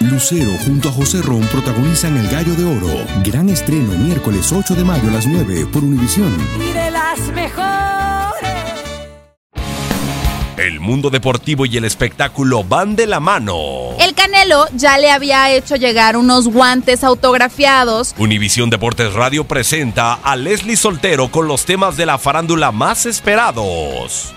Lucero junto a José Ron protagonizan El Gallo de Oro. Gran estreno miércoles 8 de mayo a las 9 por Univisión. Y de las mejores. El mundo deportivo y el espectáculo van de la mano. El Canelo ya le había hecho llegar unos guantes autografiados. Univisión Deportes Radio presenta a Leslie Soltero con los temas de la farándula más esperados.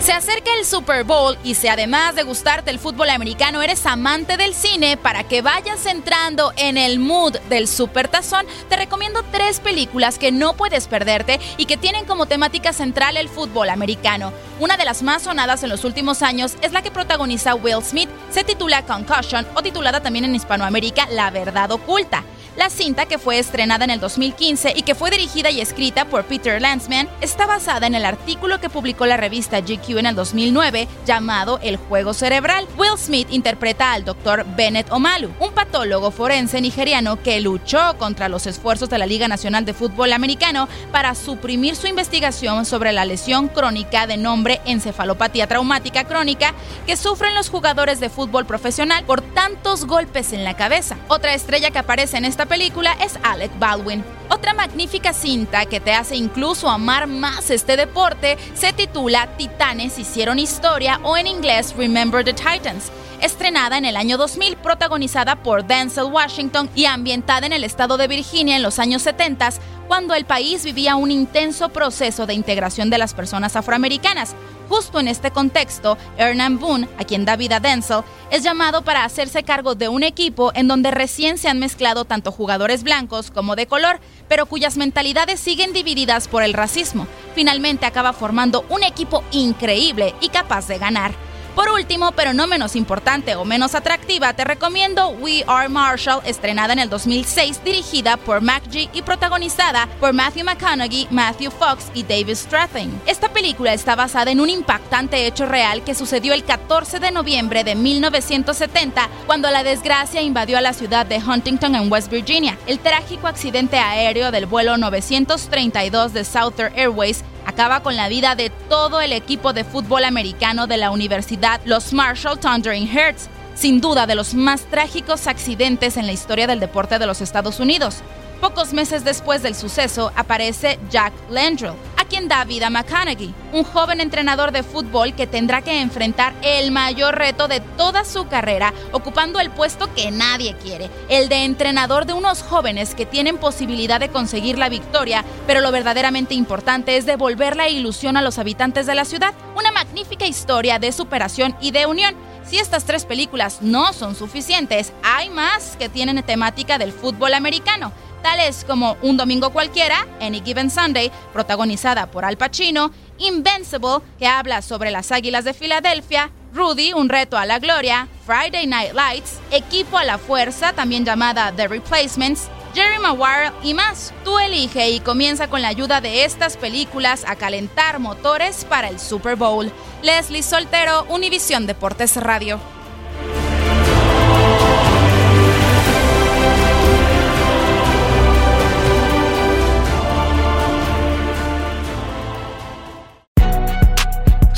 Se acerca el Super Bowl y si además de gustarte el fútbol americano eres amante del cine, para que vayas entrando en el mood del Super Tazón, te recomiendo tres películas que no puedes perderte y que tienen como temática central el fútbol americano. Una de las más sonadas en los últimos años es la que protagoniza Will Smith, se titula Concussion o titulada también en Hispanoamérica La Verdad Oculta. La cinta, que fue estrenada en el 2015 y que fue dirigida y escrita por Peter Landsman, está basada en el artículo que publicó la revista GQ en el 2009 llamado El juego cerebral. Will Smith interpreta al Dr. Bennett Omalu, un patólogo forense nigeriano que luchó contra los esfuerzos de la Liga Nacional de Fútbol Americano para suprimir su investigación sobre la lesión crónica de nombre encefalopatía traumática crónica que sufren los jugadores de fútbol profesional por tantos golpes en la cabeza. Otra estrella que aparece en película es Alec Baldwin. Otra magnífica cinta que te hace incluso amar más este deporte se titula Titanes hicieron historia o en inglés Remember the Titans estrenada en el año 2000, protagonizada por Denzel Washington y ambientada en el estado de Virginia en los años 70, cuando el país vivía un intenso proceso de integración de las personas afroamericanas. Justo en este contexto, Hernan Boone, a quien da vida Denzel, es llamado para hacerse cargo de un equipo en donde recién se han mezclado tanto jugadores blancos como de color, pero cuyas mentalidades siguen divididas por el racismo. Finalmente acaba formando un equipo increíble y capaz de ganar. Por último, pero no menos importante o menos atractiva, te recomiendo We Are Marshall, estrenada en el 2006, dirigida por Mac G y protagonizada por Matthew McConaughey, Matthew Fox y David Strathairn. Esta película está basada en un impactante hecho real que sucedió el 14 de noviembre de 1970, cuando la desgracia invadió a la ciudad de Huntington en West Virginia. El trágico accidente aéreo del vuelo 932 de Southern Airways acaba con la vida de todo el equipo de fútbol americano de la Universidad Los Marshall Thundering Hertz, sin duda de los más trágicos accidentes en la historia del deporte de los Estados Unidos. Pocos meses después del suceso aparece Jack Landrell, a quien da vida a McConaughey, un joven entrenador de fútbol que tendrá que enfrentar el mayor reto de toda su carrera, ocupando el puesto que nadie quiere, el de entrenador de unos jóvenes que tienen posibilidad de conseguir la victoria, pero lo verdaderamente importante es devolver la ilusión a los habitantes de la ciudad, una magnífica historia de superación y de unión. Si estas tres películas no son suficientes, hay más que tienen temática del fútbol americano tales como Un Domingo Cualquiera, Any Given Sunday, protagonizada por Al Pacino, Invincible, que habla sobre las Águilas de Filadelfia, Rudy, Un Reto a la Gloria, Friday Night Lights, Equipo a la Fuerza, también llamada The Replacements, Jerry Maguire y más. Tú elige y comienza con la ayuda de estas películas a calentar motores para el Super Bowl. Leslie Soltero, Univisión Deportes Radio.